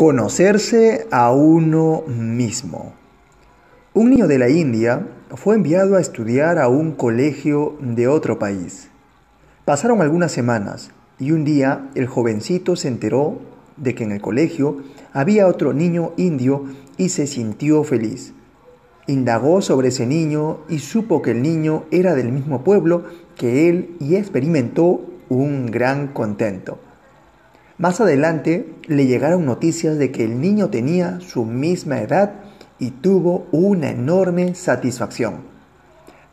Conocerse a uno mismo. Un niño de la India fue enviado a estudiar a un colegio de otro país. Pasaron algunas semanas y un día el jovencito se enteró de que en el colegio había otro niño indio y se sintió feliz. Indagó sobre ese niño y supo que el niño era del mismo pueblo que él y experimentó un gran contento. Más adelante le llegaron noticias de que el niño tenía su misma edad y tuvo una enorme satisfacción.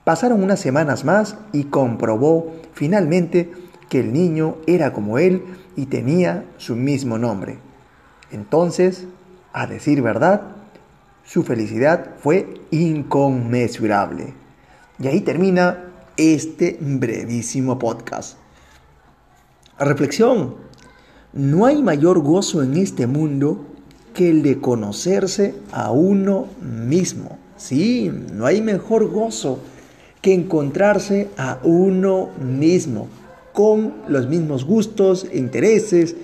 Pasaron unas semanas más y comprobó finalmente que el niño era como él y tenía su mismo nombre. Entonces, a decir verdad, su felicidad fue inconmensurable. Y ahí termina este brevísimo podcast. Reflexión. No hay mayor gozo en este mundo que el de conocerse a uno mismo. Sí, no hay mejor gozo que encontrarse a uno mismo, con los mismos gustos, intereses,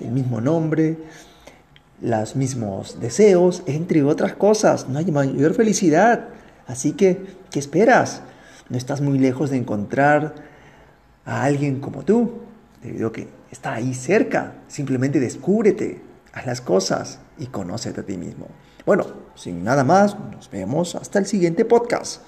el mismo nombre, los mismos deseos, entre otras cosas. No hay mayor felicidad. Así que, ¿qué esperas? No estás muy lejos de encontrar a alguien como tú, debido a que está ahí cerca. Simplemente descúbrete, haz las cosas y conócete a ti mismo. Bueno, sin nada más, nos vemos hasta el siguiente podcast.